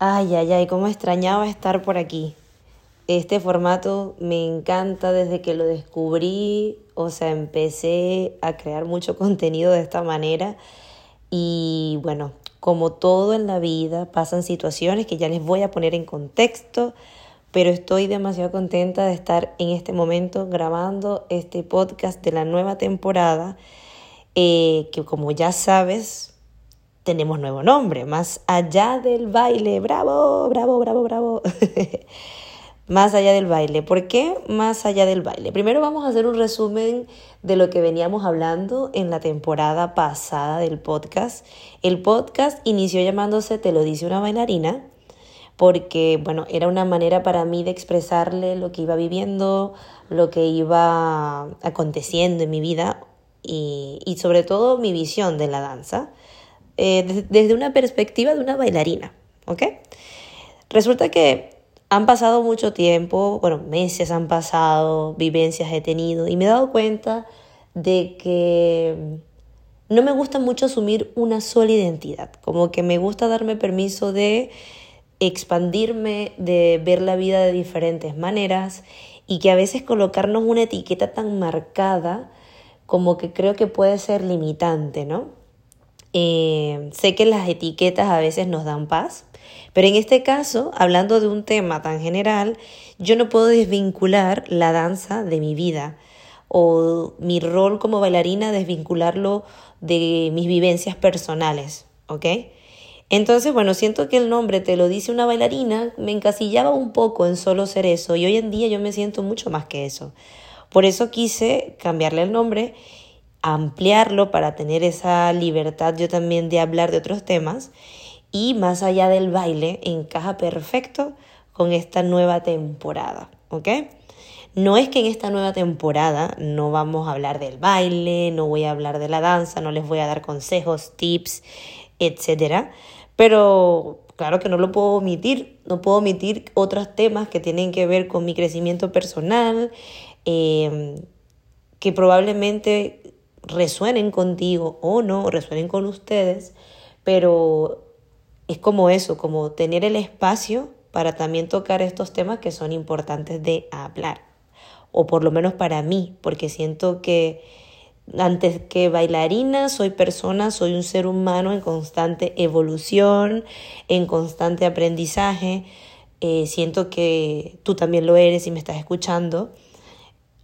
Ay, ay, ay, cómo extrañaba estar por aquí. Este formato me encanta desde que lo descubrí, o sea, empecé a crear mucho contenido de esta manera y bueno, como todo en la vida, pasan situaciones que ya les voy a poner en contexto, pero estoy demasiado contenta de estar en este momento grabando este podcast de la nueva temporada, eh, que como ya sabes, tenemos nuevo nombre, más allá del baile. Bravo, bravo, bravo, bravo. más allá del baile. ¿Por qué más allá del baile? Primero vamos a hacer un resumen de lo que veníamos hablando en la temporada pasada del podcast. El podcast inició llamándose Te lo dice una bailarina porque, bueno, era una manera para mí de expresarle lo que iba viviendo, lo que iba aconteciendo en mi vida y, y sobre todo mi visión de la danza. Eh, desde una perspectiva de una bailarina, ¿ok? Resulta que han pasado mucho tiempo, bueno, meses han pasado, vivencias he tenido y me he dado cuenta de que no me gusta mucho asumir una sola identidad, como que me gusta darme permiso de expandirme, de ver la vida de diferentes maneras y que a veces colocarnos una etiqueta tan marcada como que creo que puede ser limitante, ¿no? Eh, sé que las etiquetas a veces nos dan paz, pero en este caso, hablando de un tema tan general, yo no puedo desvincular la danza de mi vida o mi rol como bailarina, desvincularlo de mis vivencias personales, ¿ok? Entonces, bueno, siento que el nombre te lo dice una bailarina, me encasillaba un poco en solo ser eso y hoy en día yo me siento mucho más que eso. Por eso quise cambiarle el nombre ampliarlo para tener esa libertad yo también de hablar de otros temas y más allá del baile encaja perfecto con esta nueva temporada, ¿ok? No es que en esta nueva temporada no vamos a hablar del baile, no voy a hablar de la danza, no les voy a dar consejos, tips, etcétera, pero claro que no lo puedo omitir, no puedo omitir otros temas que tienen que ver con mi crecimiento personal, eh, que probablemente resuenen contigo o no, resuenen con ustedes, pero es como eso, como tener el espacio para también tocar estos temas que son importantes de hablar, o por lo menos para mí, porque siento que antes que bailarina soy persona, soy un ser humano en constante evolución, en constante aprendizaje, eh, siento que tú también lo eres y me estás escuchando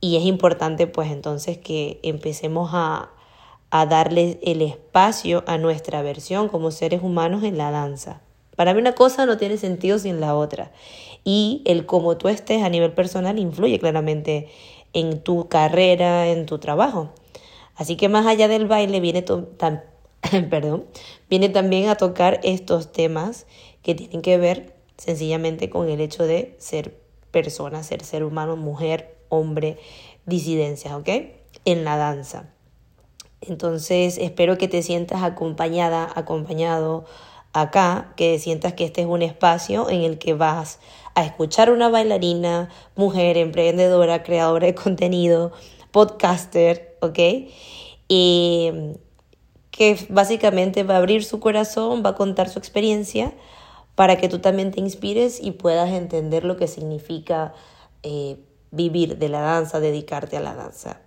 y es importante pues entonces que empecemos a, a darle el espacio a nuestra versión como seres humanos en la danza. Para mí una cosa no tiene sentido sin la otra. Y el cómo tú estés a nivel personal influye claramente en tu carrera, en tu trabajo. Así que más allá del baile viene, perdón, viene también a tocar estos temas que tienen que ver sencillamente con el hecho de ser persona, ser ser humano, mujer, hombre, disidencias, ¿ok? En la danza. Entonces espero que te sientas acompañada, acompañado acá, que sientas que este es un espacio en el que vas a escuchar una bailarina, mujer, emprendedora, creadora de contenido, podcaster, ¿ok? Y que básicamente va a abrir su corazón, va a contar su experiencia para que tú también te inspires y puedas entender lo que significa eh, vivir de la danza, dedicarte a la danza.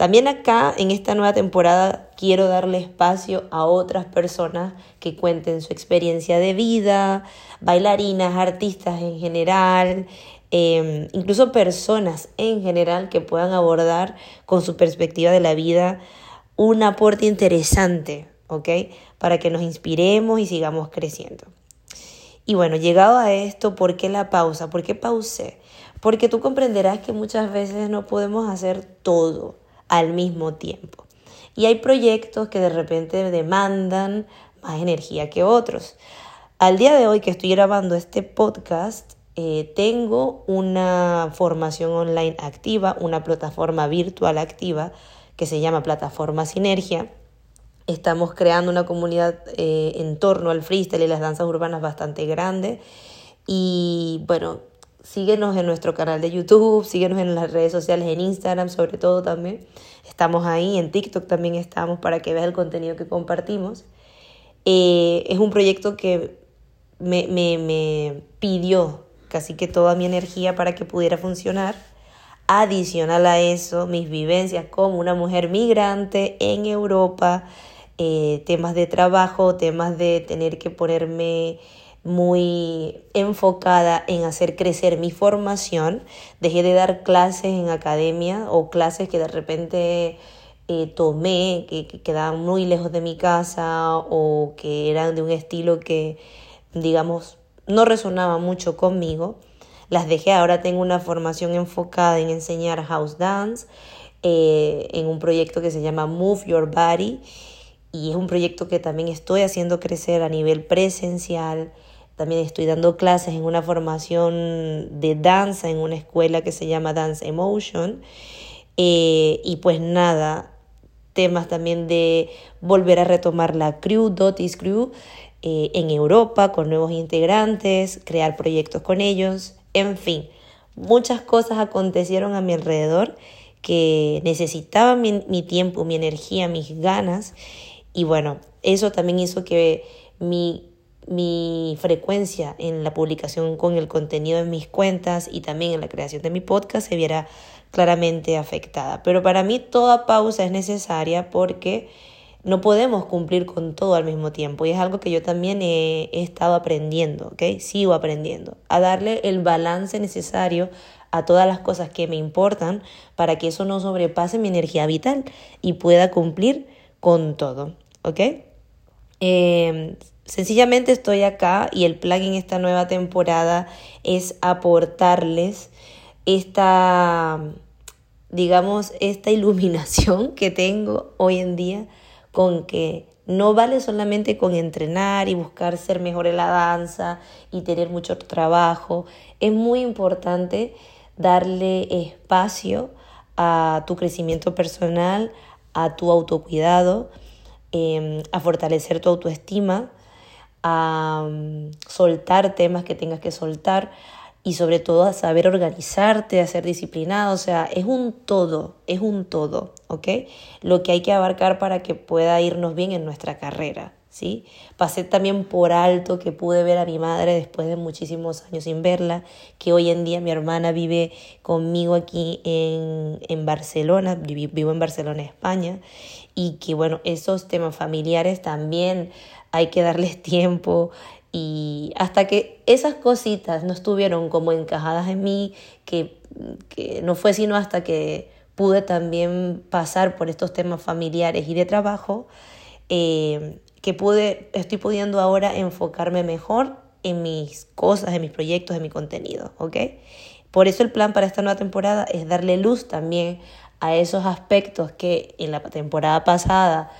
También acá, en esta nueva temporada, quiero darle espacio a otras personas que cuenten su experiencia de vida, bailarinas, artistas en general, em, incluso personas en general que puedan abordar con su perspectiva de la vida un aporte interesante, ¿ok? Para que nos inspiremos y sigamos creciendo. Y bueno, llegado a esto, ¿por qué la pausa? ¿Por qué pausé? Porque tú comprenderás que muchas veces no podemos hacer todo al mismo tiempo. Y hay proyectos que de repente demandan más energía que otros. Al día de hoy que estoy grabando este podcast, eh, tengo una formación online activa, una plataforma virtual activa que se llama Plataforma Sinergia. Estamos creando una comunidad eh, en torno al freestyle y las danzas urbanas bastante grande. Y bueno, síguenos en nuestro canal de YouTube, síguenos en las redes sociales, en Instagram sobre todo también. Estamos ahí, en TikTok también estamos para que veas el contenido que compartimos. Eh, es un proyecto que me, me, me pidió casi que toda mi energía para que pudiera funcionar. Adicional a eso, mis vivencias como una mujer migrante en Europa, eh, temas de trabajo, temas de tener que ponerme muy enfocada en hacer crecer mi formación. Dejé de dar clases en academia o clases que de repente eh, tomé, que, que quedaban muy lejos de mi casa o que eran de un estilo que, digamos, no resonaba mucho conmigo. Las dejé, ahora tengo una formación enfocada en enseñar house dance eh, en un proyecto que se llama Move Your Body y es un proyecto que también estoy haciendo crecer a nivel presencial. También estoy dando clases en una formación de danza en una escuela que se llama Dance Emotion. Eh, y pues nada, temas también de volver a retomar la crew, Dotis Crew, eh, en Europa con nuevos integrantes, crear proyectos con ellos, en fin, muchas cosas acontecieron a mi alrededor que necesitaban mi, mi tiempo, mi energía, mis ganas y bueno, eso también hizo que mi, mi frecuencia en la publicación con el contenido en mis cuentas y también en la creación de mi podcast se viera claramente afectada. Pero para mí toda pausa es necesaria porque no podemos cumplir con todo al mismo tiempo y es algo que yo también he, estado aprendiendo, ¿ok? Sigo aprendiendo a darle el balance necesario a todas las cosas que me importan para que eso no sobrepase mi energía vital y pueda cumplir con todo, ¿ok? Em, sencillamente estoy acá y el plan en esta nueva temporada es aportarles esta, digamos, esta iluminación que tengo hoy en día con que no vale solamente con entrenar y buscar ser mejor en la danza y tener mucho trabajo. Es muy importante darle espacio a tu crecimiento personal, a tu autocuidado, em, a fortalecer tu autoestima, a mm, soltar temas que tengas que soltar, y sobre todo a saber organizarte, a ser disciplinado, o sea, es un todo, es un todo, ¿ok? Lo que hay que abarcar para que pueda irnos bien en nuestra carrera, ¿sí? Pasé también por alto que pude ver a mi madre después de muchísimos años sin verla, que hoy en día mi hermana vive conmigo aquí en, en Barcelona, vivo en Barcelona, España, y que bueno, esos temas familiares también hay que darles tiempo, y hasta que esas cositas no estuvieron como encajadas en mí, que, que no fue sino hasta que pude también pasar por estos temas familiares y de trabajo, eh, que pude, estoy pudiendo ahora enfocarme mejor en mis cosas, en mis proyectos, en mi contenido, ¿ok? Por eso el plan para esta nueva temporada es darle luz también a esos aspectos que en la temporada pasada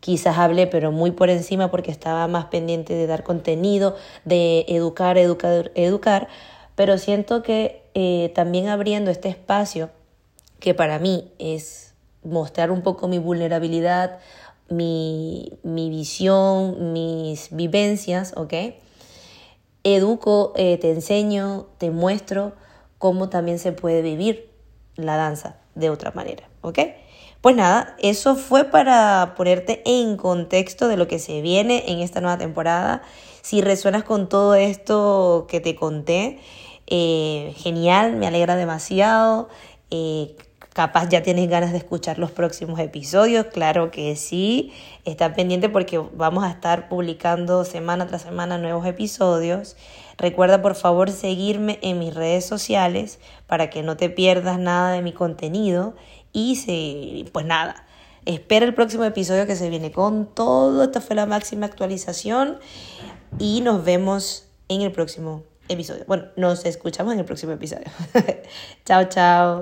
quizás hablé, pero muy por encima porque estaba más pendiente de dar contenido, de educar, educar, educar, pero siento que eh, también abriendo este espacio, que para mí es mostrar un poco mi vulnerabilidad, mi, mi visión, mis vivencias, ¿ok? Educo, eh, te enseño, te muestro cómo también se puede vivir la danza de otra manera, ¿ok? Pues nada, eso fue para ponerte en contexto de lo que se viene en esta nueva temporada. Si resuenas con todo esto que te conté, eh, genial, me alegra demasiado. Eh, capaz ya tienes ganas de escuchar los próximos episodios, claro que sí. Está pendiente porque vamos a estar publicando semana tras semana nuevos episodios. Recuerda por favor seguirme en mis redes sociales para que no te pierdas nada de mi contenido y se, pues nada, espera el próximo episodio que se viene con todo. Esta fue la máxima actualización y nos vemos en el próximo episodio. Bueno, nos escuchamos en el próximo episodio. chao, chao.